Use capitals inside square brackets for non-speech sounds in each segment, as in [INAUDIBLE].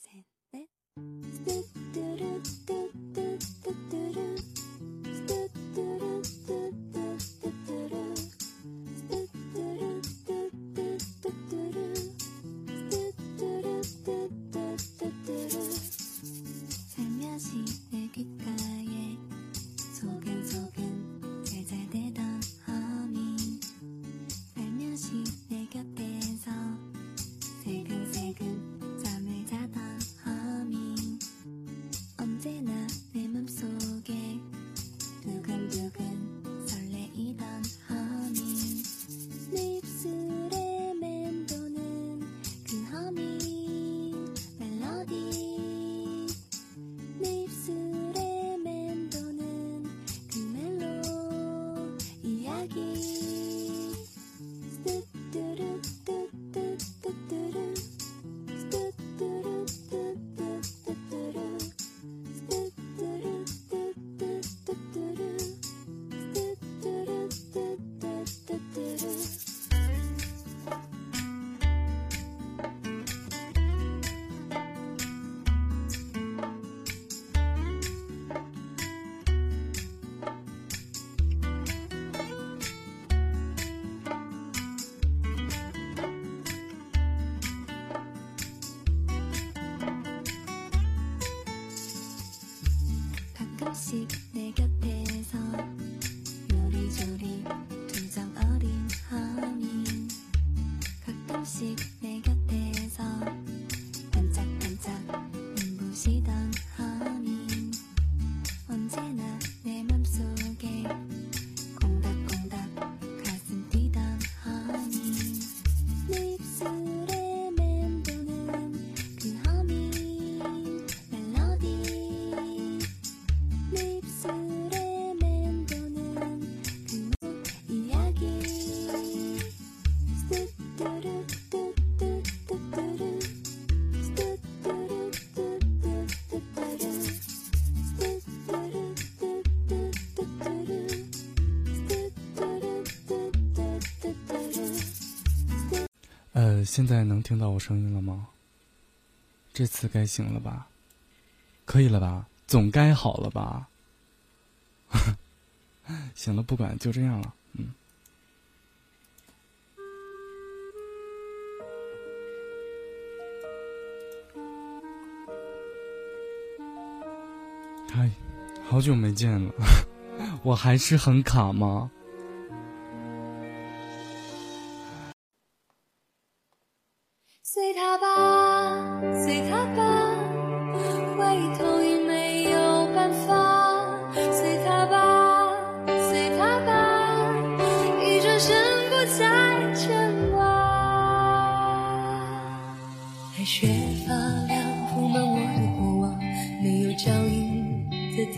せん。 가끔씩 내 곁에 现在能听到我声音了吗？这次该行了吧？可以了吧？总该好了吧？[LAUGHS] 行了，不管，就这样了。嗯。嗨，好久没见了，[LAUGHS] 我还是很卡吗？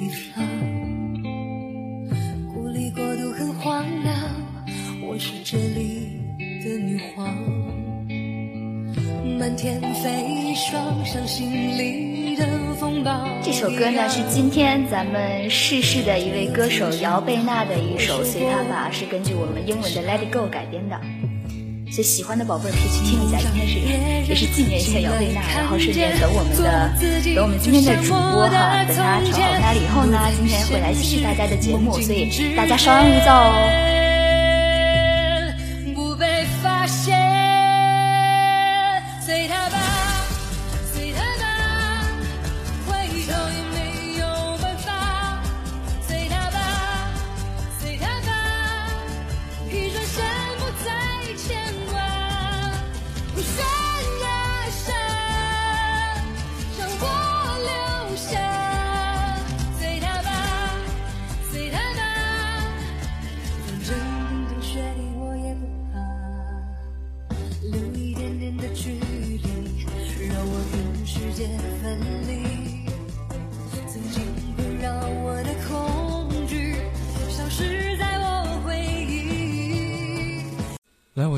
地方。孤立过度很荒凉，我是这里的女皇。满天飞霜，伤心里的风暴。这首歌呢是今天咱们逝世的一位歌手姚贝娜的一首《随他吧》，是根据我们英文的《Let It Go》改编的。所以喜欢的宝贝儿可以去听一下，今天是也是纪念一下姚贝娜，然后顺便等我们的等我们今天的主播哈，等他调好麦了以后呢，今天会来继续大家的节目，所以大家稍安勿躁哦。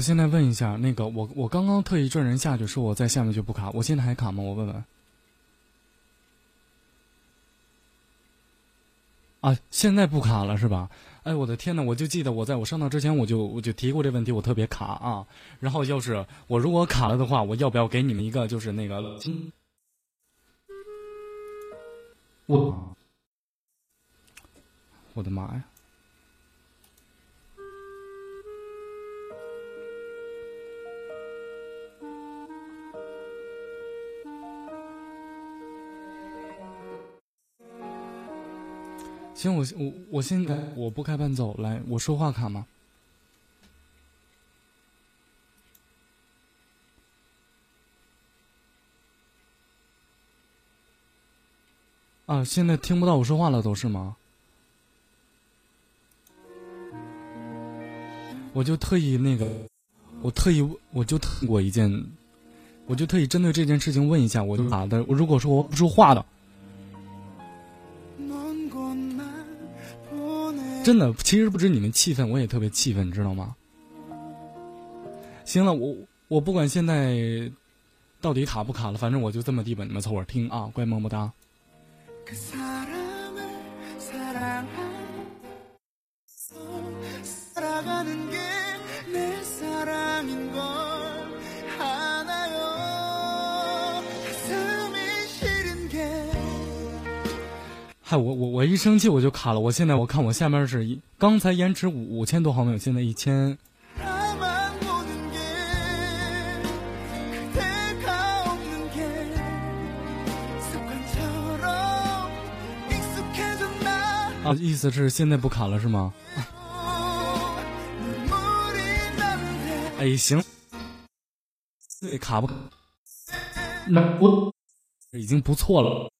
现在问一下，那个我我刚刚特意拽人下去，说我在下面就不卡，我现在还卡吗？我问问。啊，现在不卡了是吧？哎，我的天呐，我就记得我在我上当之前，我就我就提过这问题，我特别卡啊。然后要是我如果卡了的话，我要不要给你们一个就是那个我我的妈呀！行，我我我先开，我不开伴奏，来，我说话卡吗？啊，现在听不到我说话了，都是吗？我就特意那个，我特意我就特过一件，我就特意针对这件事情问一下，我就打的，如果说我不说话的。真的，其实不止你们气愤，我也特别气愤，你知道吗？行了，我我不管现在到底卡不卡了，反正我就这么地吧，你们凑合听啊，乖么么哒。我我我一生气我就卡了。我现在我看我下面是一刚才延迟五五千多毫秒现在一千。啊意思是现在不卡了是吗？哎行。那卡不那我已经不错了。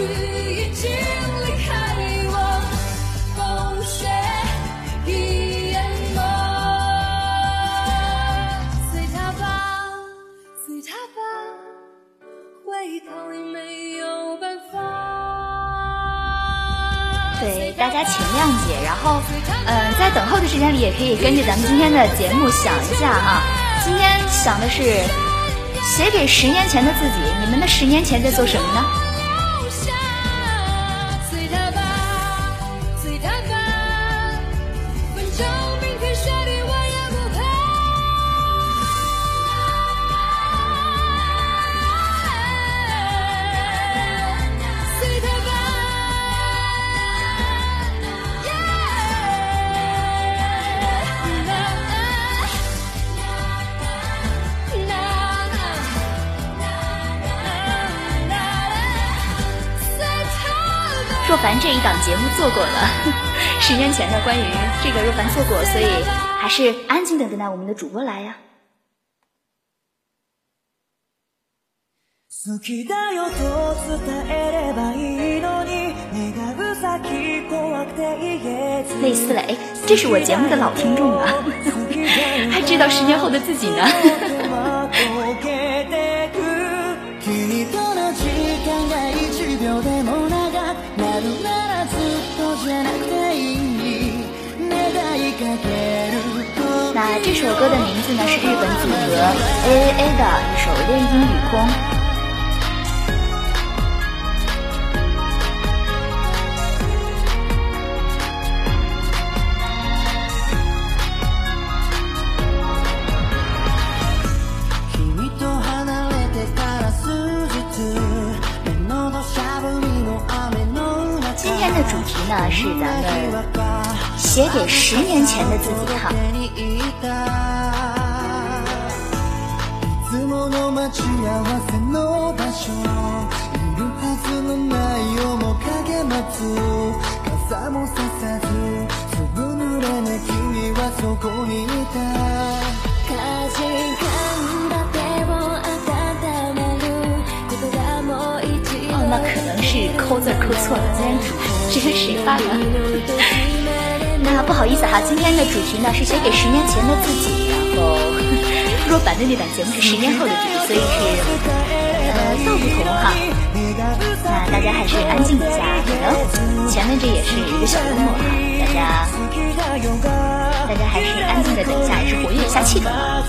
雨已经离开我，风雪已淹没。随他吧，随他吧，回头没有办法。对大家请谅解。然后，嗯，在等候的时间里，也可以根据咱们今天的节目想一下啊。今天想的是写给十年前的自己，你们的十年前在做什么呢？这一档节目做过了，[LAUGHS] 十年前的关于这个若凡做过，所以还是安静的等待我们的主播来呀。好きだよと伝えればいいのに願う先怖くて言えず类似了，哎，这是我節目的老聽眾啊，[LAUGHS] 還知道十年後的自己呢。 歌的名字呢是日本组合 AAA 的一首《恋音雨空》。君と離れてから数日目の土砂降りの雨の中今天的主題呢是咱們 寫給十年前的自己哈。手に入ったいつもの待ち合わせの場所いるはずのない面影待つ傘もささずずぶ濡れな君はそこにいたかじかんだ手を温める言葉も一哦，那可能是抠字儿抠錯了，今天主这是谁發的？ 那不好意思哈，今天的主题呢是写给十年前的自己，然后 [LAUGHS] 若凡的那档节目是十年后的自己，所以是呃道不同哈。那大家还是安静一下，可能前面这也是一个小幽默哈，大家大家还是安静的等一下，也是活跃一下气氛嘛。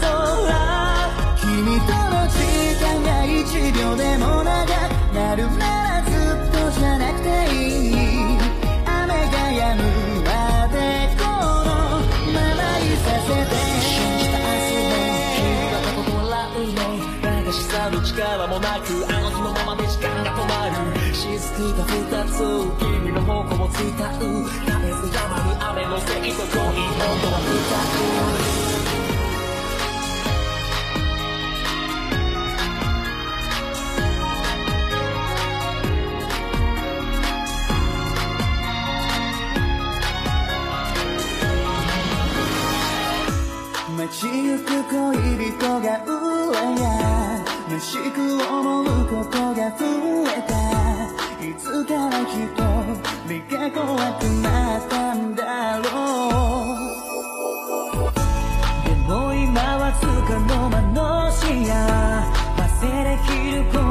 [LAUGHS] 力もなくあの日のままで時間が止まる雫が二つ君の方向を伝う絶えず山に雨のせいと恋本当は二つ街行く恋人がうらや虚しく思うことが増えた。いつから人目が怖くなったんだろう。でも今はつかの間の視野。忘れきること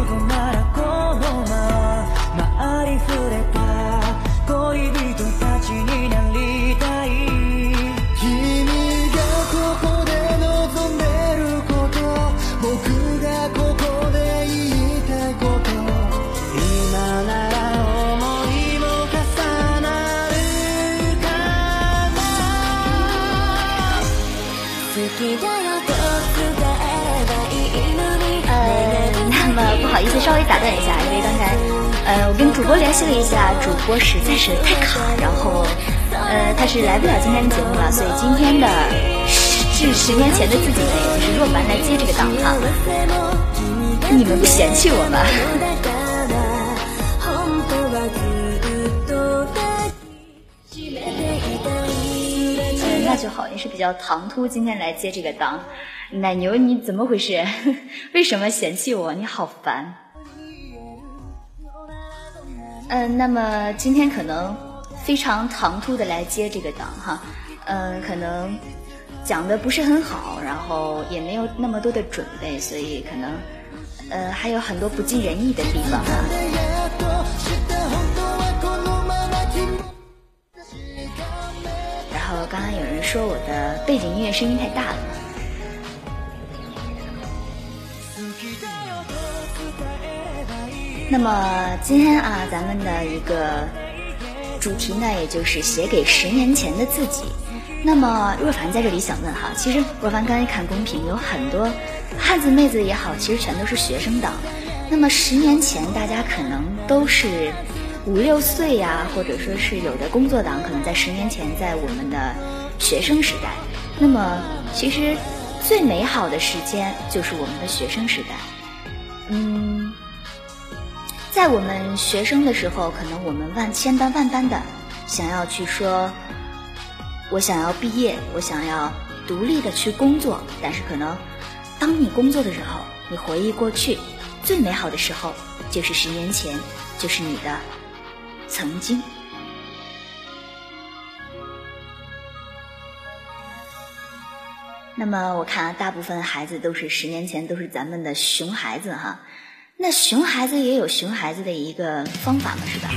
微打断一下，因为刚才呃我跟主播联系了一下，主播实在是太卡，然后呃他是来不了今天的节目了，所以今天的是十年前的自己呢，也就是若凡来接这个档哈。你们不嫌弃我吧？だから本当はずっと抱きしめていたい呃，那就好，也是比较唐突，今天来接这个档。奶牛，你怎么回事？[LAUGHS] 为什么嫌弃我？你好烦。 嗯、那么今天可能非常唐突的来接这个档哈，嗯、可能讲的不是很好，然后也没有那么多的准备，所以可能呃还有很多不尽人意的地方哈。后刚刚有人说我的背景音乐声音太大了。那么今天啊，咱们的一个主题呢，也就是写给十年前的自己。那么若凡在这里想问哈，其实若凡刚才看公屏，有很多汉子妹子也好，其实全都是学生党。那么十年前，大家可能都是五六岁呀，或者说是有的工作党，可能在十年前在我们的学生时代。那么其实最美好的时间就是我们的学生时代。嗯，在我们学生的时候，可能我们万千般万般的想要去说，我想要毕业，我想要独立的去工作。但是可能当你工作的时候，你回忆过去，最美好的时候就是十年前，就是你的曾经。那么我看，大部分孩子都是十年前都是咱们的熊孩子哈。那熊孩子也有熊孩子的一个方法嘛，是吧？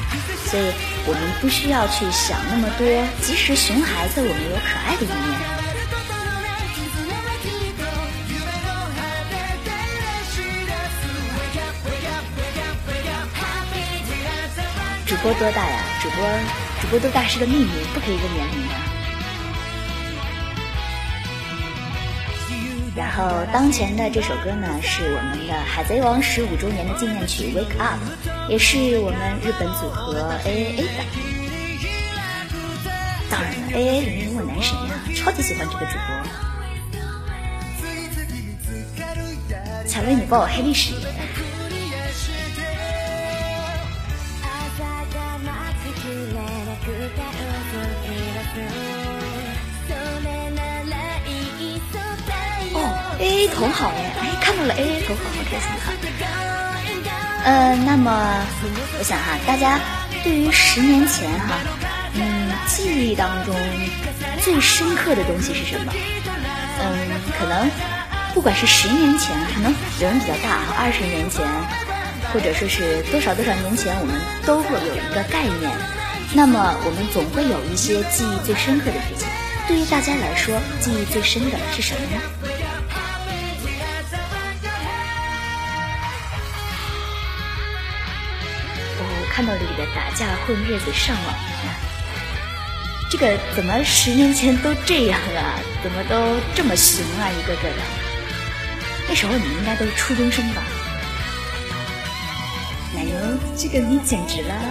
所以我们不需要去想那么多，即使熊孩子，我们有可爱的一面。主播多大呀？主播主播多大是个秘密，不可以问年龄的。然后当前的这首歌呢，是我们的《海贼王》十五周年的纪念曲《Wake Up》，也是我们日本组合 AAA 的。当然了，AA 里面有我男神呀，超级喜欢这个主播。巧薇，你报我黑历史。，AA 头好哎，哎，看到了 AA 头好，好开心哈。呃，那么我想哈，大家对于十年前哈，嗯，记忆当中最深刻的东西是什么？嗯，可能不管是十年前，可能人比较大哈，二十年前，或者说是多少多少年前，我们都会有一个概念。那么我们总会有一些记忆最深刻的事情。对于大家来说，记忆最深的是什么呢？看到这里的打架混日子上网，这个怎么十年前都这样啊？怎么都这么熊啊？一个个的。那时候你们应该都是初中生吧？奶油，这个你简直了！[LAUGHS]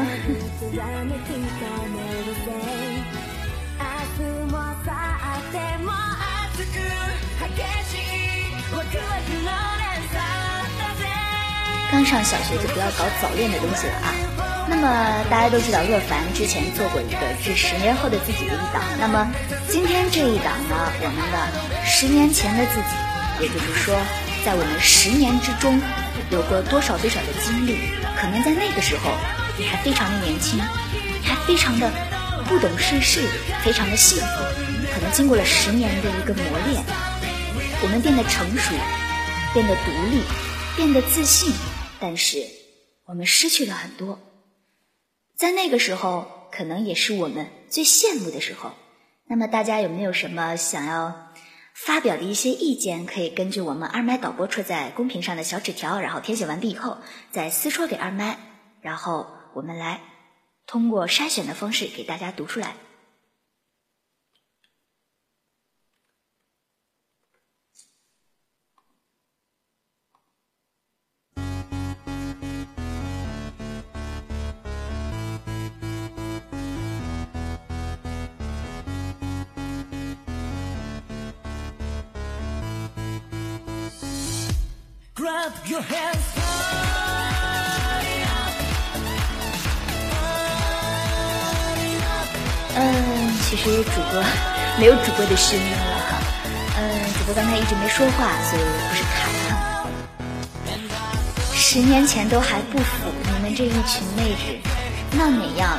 刚上小学就不要搞早恋的东西了啊！那么大家都知道，若凡之前做过一个致十年后的自己的一档。那么今天这一档呢，我们的十年前的自己，也就是说，在我们十年之中有过多少多少的经历，可能在那个时候你还非常的年轻，还非常的不懂世事，非常的幸福。可能经过了十年的一个磨练，我们变得成熟，变得独立，变得自信。但是我们失去了很多，在那个时候，可能也是我们最羡慕的时候。那么大家有没有什么想要发表的一些意见？可以根据我们二麦导播戳在公屏上的小纸条，然后填写完毕以后，再私戳给二麦，然后我们来通过筛选的方式给大家读出来。Grab your hands 嗯，其实主播没有主播的声音了哈。嗯，主播刚才一直没说话，所以不是卡了。十年前都还不服，你们这一群妹纸，那哪样？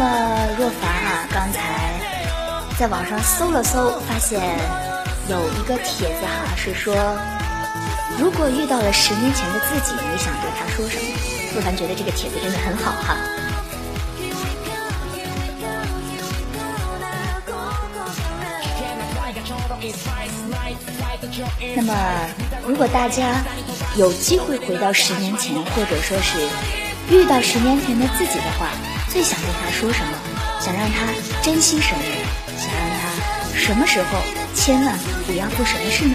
么若凡啊，刚才在网上搜了搜，发现有一个帖子哈，是说如果遇到了十年前的自己，你想对他说什么？若凡觉得这个帖子真的很好哈。那么，如果大家有机会回到十年前，或者说是遇到十年前的自己的话，最想对他说什么？想让他珍惜什么？想让他什么时候千万不要做什么事呢？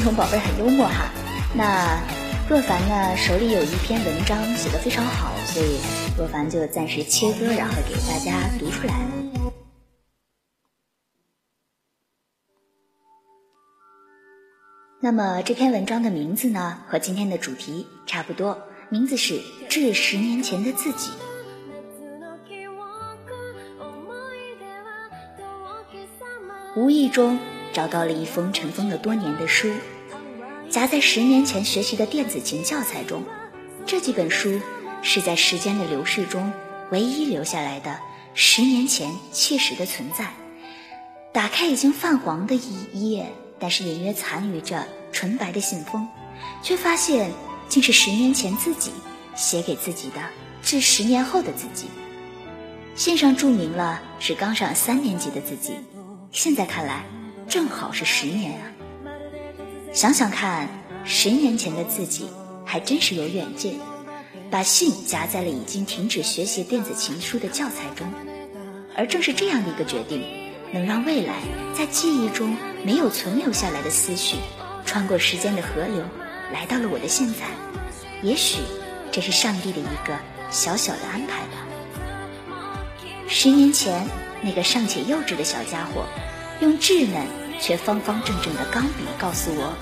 这个新宠宝贝很幽默哈。那若凡呢手里有一篇文章写的非常好，所以若凡就暂时切歌，然后给大家读出来了。那么这篇文章的名字呢和今天的主题差不多，名字是《致十年前的自己》。无意中找到了一封尘封了多年的书，夹在十年前学习的电子琴教材中。这几本书是在时间的流逝中唯一留下来的十年前切实的存在。打开已经泛黄的一页，但是隐约残余着纯白的信封，却发现竟是十年前自己写给自己的致十年后的自己。信上注明了是刚上三年级的自己。现在看来，正好是十年啊！想想看，十年前的自己还真是有远见，把信夹在了已经停止学习电子琴书的教材中。而正是这样的一个决定，能让未来在记忆中没有存留下来的思绪，穿过时间的河流，来到了我的现在。也许，这是上帝的一个小小的安排吧。十年前。那个尚且幼稚的小家伙，用稚嫩却方方正正的钢笔告诉我，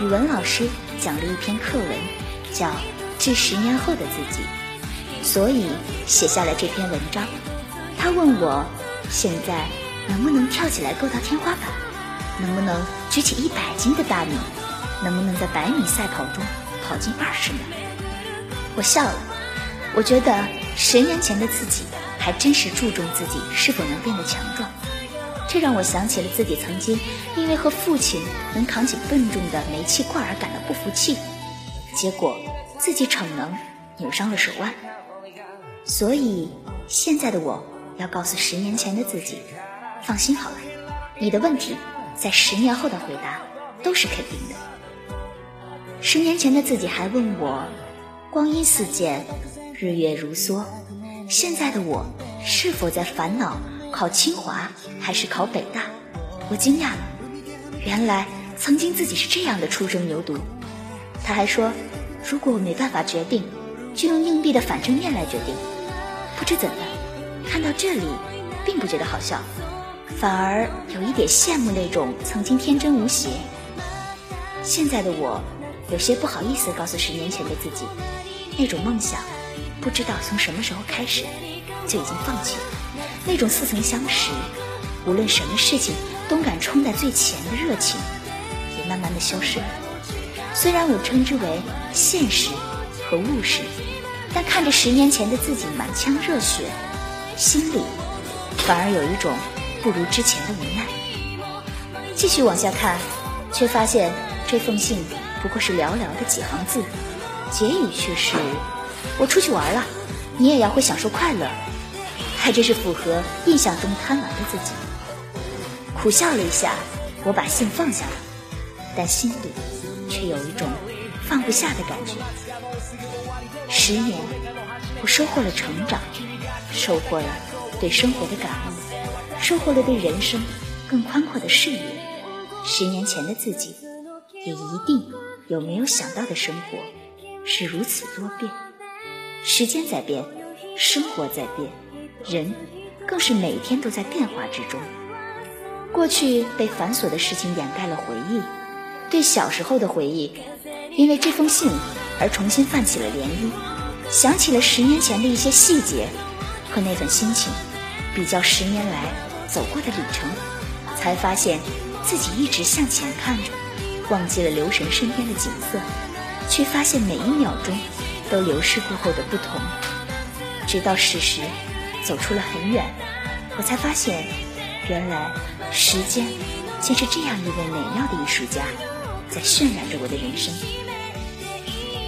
语文老师讲了一篇课文，叫《致十年后的自己》，所以写下了这篇文章。他问我，现在能不能跳起来够到天花板？能不能举起一百斤的大米？能不能在百米赛跑中跑进二十秒？我笑了，我觉得十年前的自己。还真是注重自己是否能变得强壮，这让我想起了自己曾经因为和父亲能扛起笨重的煤气罐而感到不服气，结果自己逞能扭伤了手腕。所以现在的我要告诉十年前的自己：放心好了，你的问题在十年后的回答都是肯定的。十年前的自己还问我：光阴似箭，日月如梭。现在的我是否在烦恼考清华还是考北大？我惊讶了，原来曾经自己是这样的初生牛犊。他还说，如果我没办法决定，就用硬币的反正面来决定。不知怎的，看到这里，并不觉得好笑，反而有一点羡慕那种曾经天真无邪。现在的我，有些不好意思告诉十年前的自己，那种梦想。不知道从什么时候开始就已经放弃了那种似曾相识，无论什么事情都敢冲在最前的热情，也慢慢的消失了。虽然我称之为现实和务实，但看着十年前的自己满腔热血，心里反而有一种不如之前的无奈。继续往下看，却发现这封信不过是寥寥的几行字，结语却是。我出去玩了，你也要会享受快乐，还真是符合印象中贪玩的自己。苦笑了一下，我把信放下了，但心里却有一种放不下的感觉。十年，我收获了成长，收获了对生活的感悟，收获了对人生更宽阔的视野。十年前的自己，也一定有没有想到的生活是如此多变。时间在变，生活在变，人更是每天都在变化之中。过去被繁琐的事情掩盖了回忆，对小时候的回忆，因为这封信而重新泛起了涟漪，想起了十年前的一些细节和那份心情，比较十年来走过的旅程，才发现自己一直向前看着，忘记了留神身边的景色，却发现每一秒钟都流逝过后的不同，直到事实走出了很远，我才发现，原来时间竟是这样一位美妙的艺术家，在渲染着我的人生。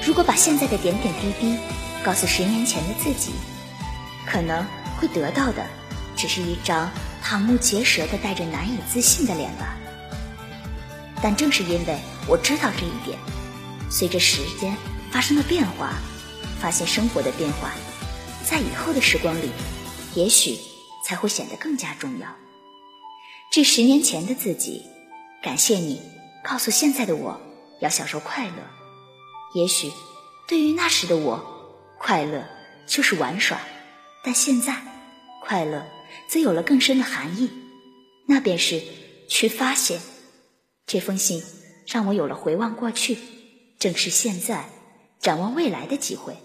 如果把现在的点点滴滴告诉十年前的自己，可能会得到的只是一张瞠目结舌的、带着难以自信的脸吧。但正是因为我知道这一点，随着时间发生了变化，发现生活的变化，在以后的时光里，也许才会显得更加重要。致十年前的自己，感谢你告诉现在的我要享受快乐。也许对于那时的我，快乐就是玩耍，但现在快乐则有了更深的含义，那便是去发现。这封信让我有了回望过去，正是现在展望未来的机会。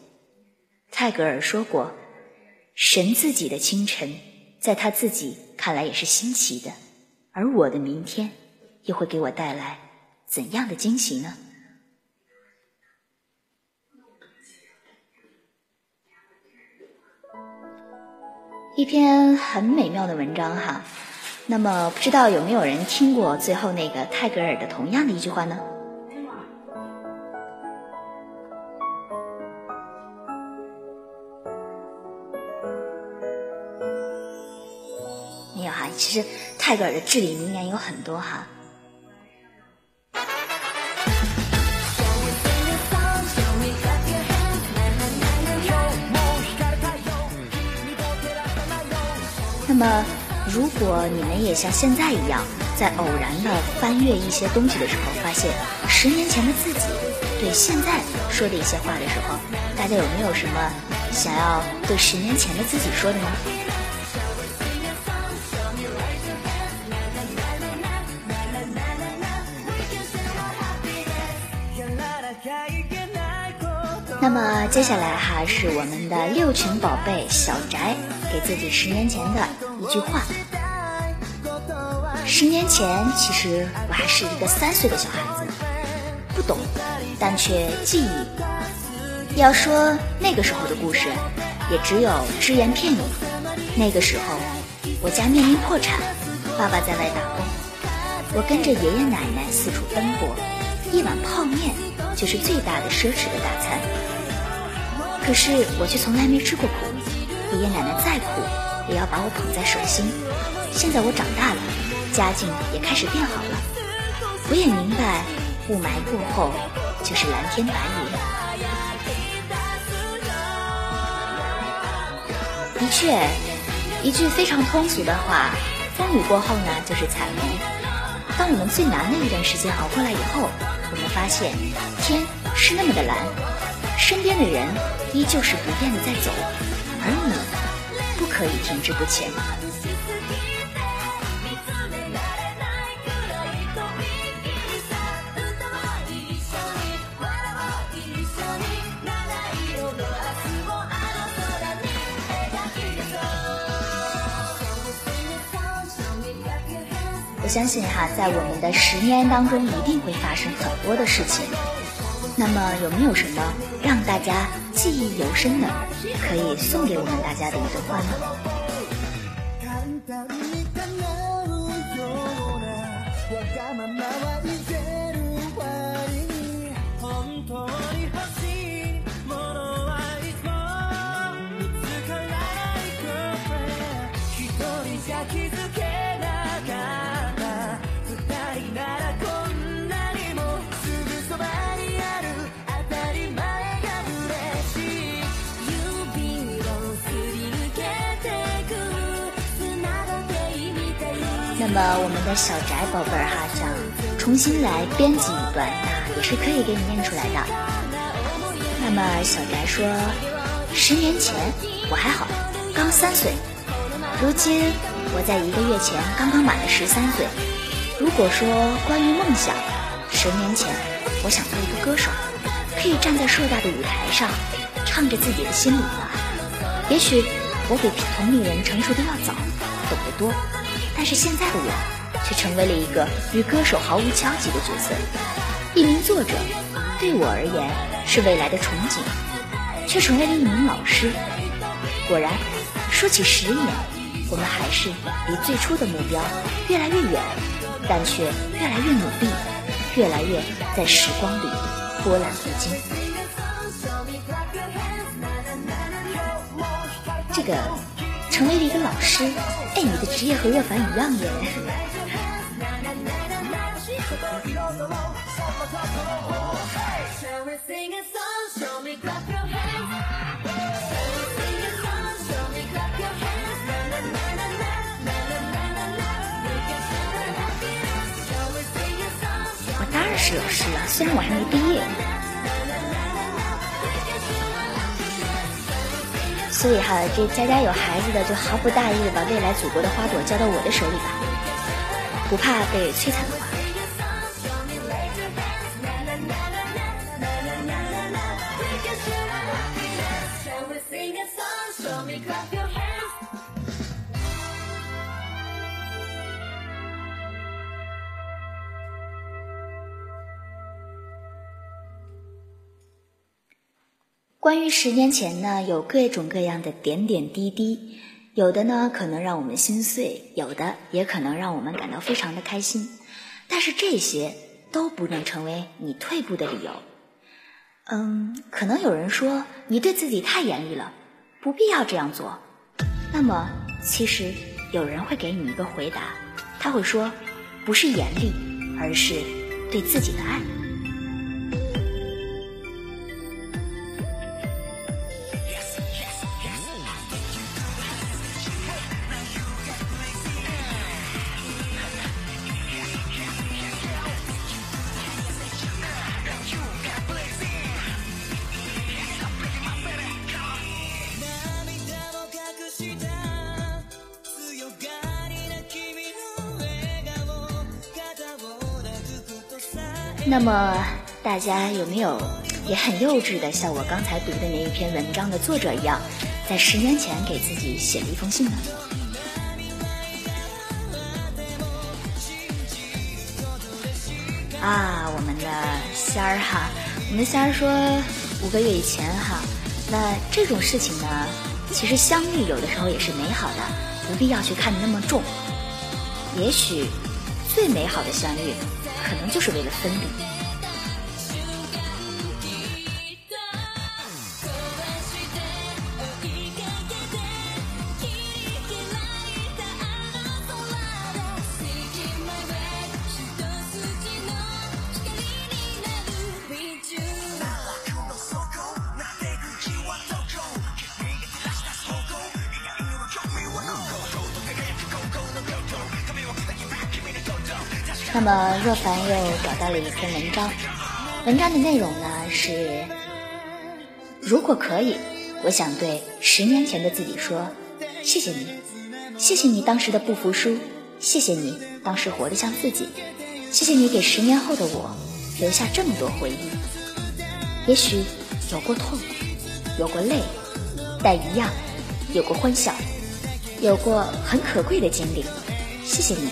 泰戈尔说过：“神自己的清晨，在他自己看来也是新奇的，而我的明天又会给我带来怎样的惊喜呢？”一篇很美妙的文章哈。那么，不知道有没有人听过最后那个泰戈尔的同样的一句话呢？其实泰戈尔的至理名言有很多哈。那么。如果你们也像现在一样，在偶然的翻阅一些东西的时候，发现十年前的自己对现在说的一些话的时候，大家有没有什么想要对十年前的自己说的呢？那么接下来哈是我们的六群宝贝小宅给自己十年前的一句话。十年前，其实我还是一个三岁的小孩子，不懂，但却记忆。要说那个时候的故事，也只有只言片语。那个时候，我家面临破产，爸爸在外打工，我跟着爷爷奶奶四处奔波，一碗泡面就是最大的奢侈的大餐。可是我却从来没吃过苦，爷爷奶奶再苦也要把我捧在手心。现在我长大了，家境也开始变好了，我也明白雾霾过后就是蓝天白云。的确，一句非常通俗的话，风雨过后呢就是彩虹。当我们最难的一段时间熬过来以后，我们发现天是那么的蓝，身边的人依旧是不变的在走，而你不可以停滞不前。我相信哈，在我们的十年当中，一定会发生很多的事情。那么，有没有什么让大家记忆犹深的，可以送给我们大家的一段话呢？那么我们的小宅宝贝儿哈，想重新来编辑一段，那也是可以给你念出来的。那么小宅说，十年前我还好，刚三岁，如今我在一个月前刚刚满了十三岁。如果说关于梦想，十年前，我想做一个歌手，可以站在硕大的舞台上，唱着自己的心里话。也许我比同龄人成熟的要早，懂得多，但是现在的我，却成为了一个与歌手毫无交集的角色。一名作者，对我而言是未来的憧憬，却成为了一名老师。果然，说起十年，我们还是离最初的目标越来越远，但却越来越努力，越来越在时光里波澜不惊。这个成为了一个老师。哎，你的职业和若凡一样耶。我当然是老师了，虽然我还没毕业。所以哈，这家家有孩子的就毫不大意的把未来祖国的花朵交到我的手里吧，不怕被摧残关于十年前呢，有各种各样的点点滴滴，有的呢可能让我们心碎，有的也可能让我们感到非常的开心，但是这些都不能成为你退步的理由。嗯，可能有人说你对自己太严厉了，不必要这样做。那么，其实有人会给你一个回答，他会说，不是严厉，而是对自己的爱。那么大家有没有也很幼稚的，像我刚才读的那一篇文章的作者一样，在十年前给自己写了一封信呢？啊，我们的仙儿哈，我们的仙儿说五个月以前哈，那这种事情呢，其实相遇有的时候也是美好的，不必要去看得那么重。也许最美好的相遇，可能就是为了分离。么若凡又找到了一篇文章，文章的内容呢是：如果可以，我想对十年前的自己说，谢谢你，谢谢你当时的不服输，谢谢你当时活得像自己，谢谢你给十年后的我留下这么多回忆。也许有过痛，有过泪，但一样有过欢笑，有过很可贵的经历。谢谢你。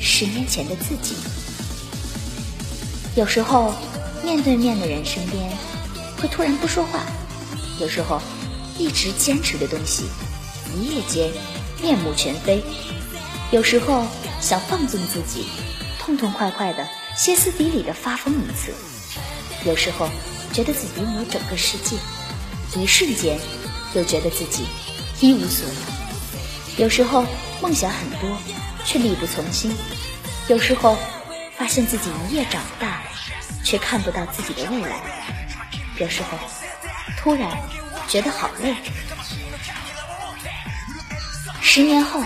十年前的自己，有时候面对面的人身边会突然不说话，有时候一直坚持的东西一夜间面目全非，有时候想放纵自己，痛痛快快的歇斯底里的发疯一次，有时候觉得自己拥有整个世界，一瞬间又觉得自己一无所有，有时候梦想很多。却力不从心，有时候发现自己一夜长大，却看不到自己的未来；有时候突然觉得好累。十年后，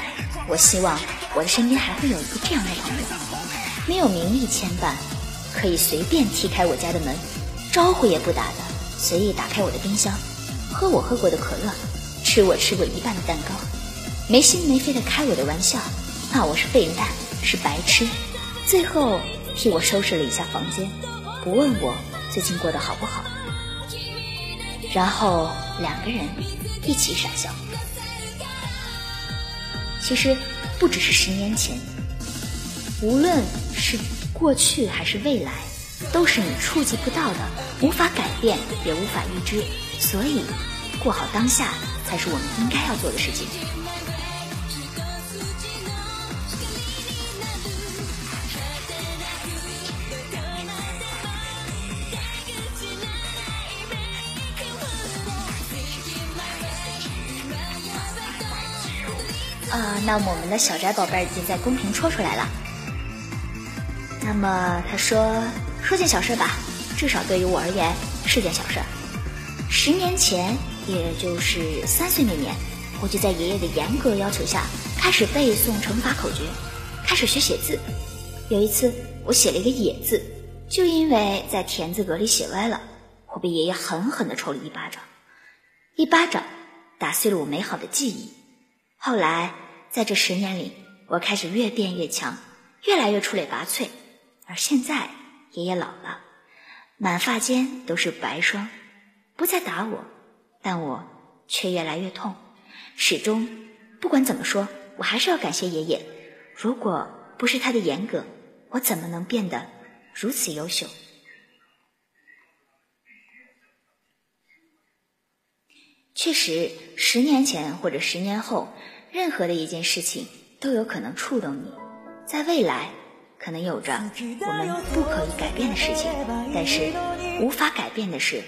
我希望我的身边还会有一个这样的朋友，没有名利牵绊，可以随便踢开我家的门，招呼也不打的，随意打开我的冰箱，喝我喝过的可乐，吃我吃过一半的蛋糕，没心没肺的开我的玩笑。骂我是笨蛋，是白痴，最后替我收拾了一下房间，不问我最近过得好不好，然后两个人一起傻笑。其实不只是十年前，无论是过去还是未来，都是你触及不到的，无法改变也无法预知。所以，过好当下才是我们应该要做的事情。那么我们的小宅宝贝儿已经在公屏戳出来了。那么他说说件小事吧，至少对于我而言是件小事。十年前，也就是三岁那年，我就在爷爷的严格要求下，开始背诵乘法口诀，开始学写字。有一次，我写了一个“野”字，就因为在田字格里写歪了，我被爷爷狠狠地抽了一巴掌，一巴掌打碎了我美好的记忆。后来，在这十年里，我开始越变越强，越来越出类拔萃。而现在，爷爷老了，满发间都是白霜，不再打我，但我却越来越痛。始终，不管怎么说，我还是要感谢爷爷。如果不是他的严格，我怎么能变得如此优秀？确实，十年前或者十年后，任何的一件事情都有可能触动你。在未来，可能有着我们不可以改变的事情，但是无法改变的是，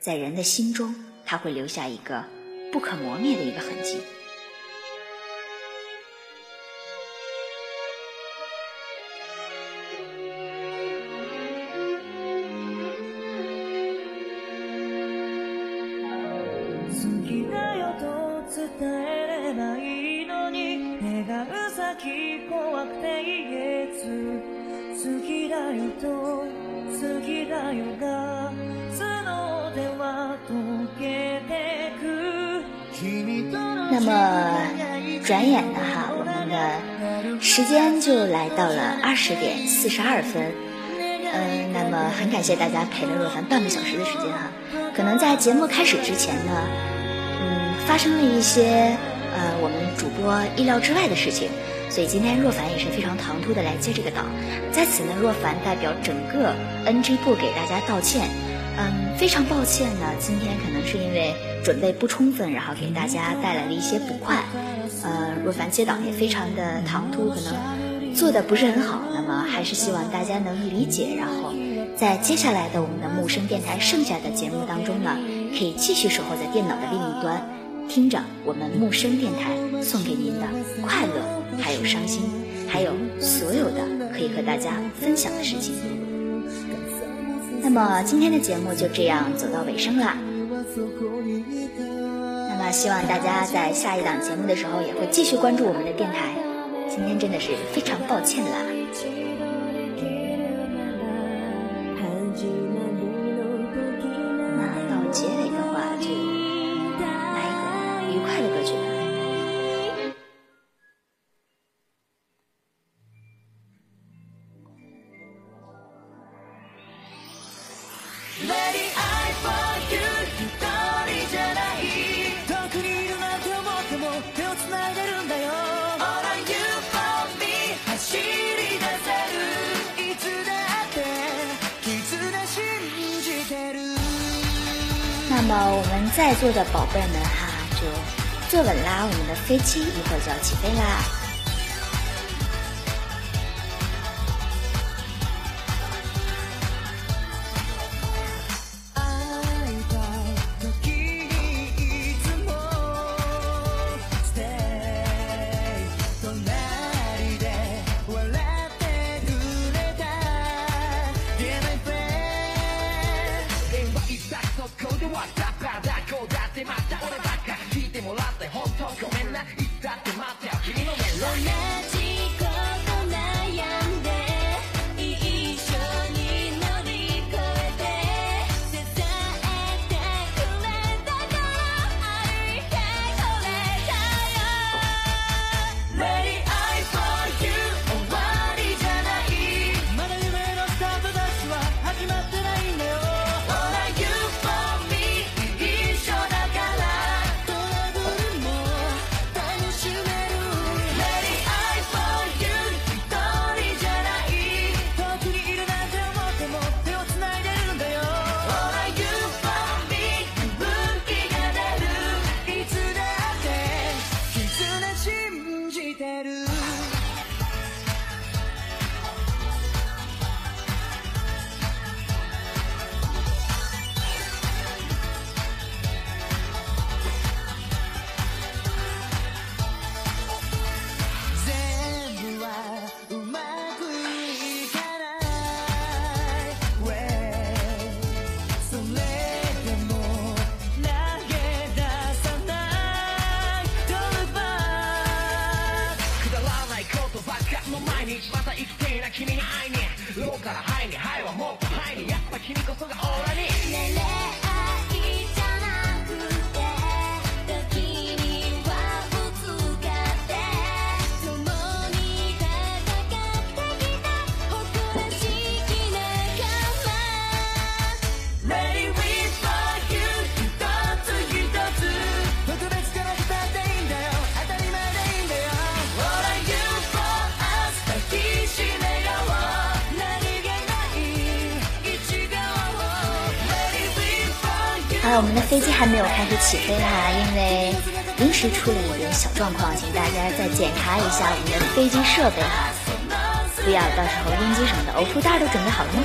在人的心中，它会留下一个不可磨灭的一个痕迹。那么，转眼的哈，我们的时间就来到了二十点四十二分。嗯，那么很感谢大家陪了若凡半个小时的时间哈。可能在节目开始之前呢，嗯，发生了一些呃我们主播意料之外的事情，所以今天若凡也是非常唐突的来接这个档。在此呢，若凡代表整个 NG 部给大家道歉。嗯，非常抱歉呢，今天可能是因为准备不充分，然后给大家带来了一些不快。呃，若凡接档也非常的唐突，可能做的不是很好，那么还是希望大家能理解。然后在接下来的我们的木生电台剩下的节目当中呢，可以继续守候在电脑的另一端，听着我们木生电台送给您的快乐，还有伤心，还有所有的可以和大家分享的事情。那么今天的节目就这样走到尾声啦。那么希望大家在下一档节目的时候也会继续关注我们的电台。今天真的是非常抱歉啦。宝贝们哈，就坐稳啦，我们的飞机一会儿就要起飞啦。Nelle 我们的飞机还没有开始起飞哈因为临时出了一点小状况请大家再检查一下我们的飞机设备哈。不要到时候应机什么的呕吐袋都准备好了吗？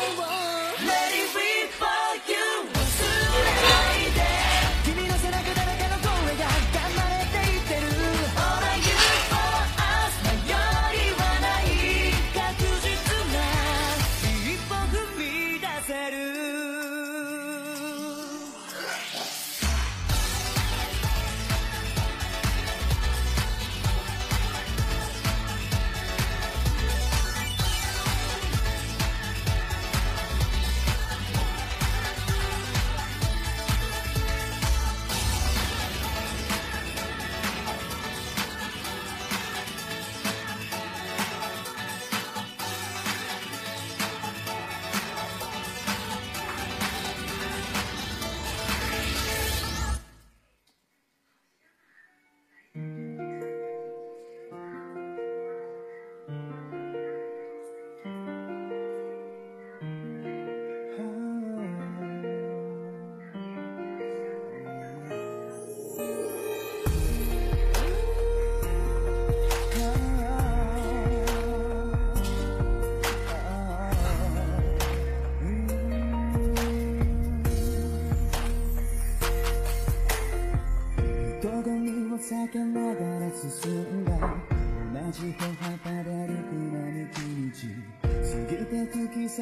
Let it be for you tonight.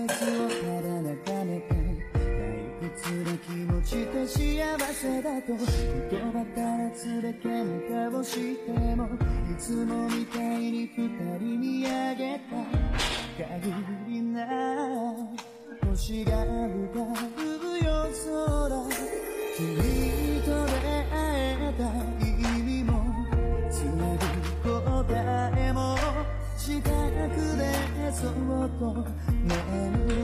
スを肌なかめか退屈な気持ちと幸せだと言葉からつれ喧嘩をしてもいつもみたいに二人見上げた限りな星が浮かぶ夜空君と出会えたしくれそっと眠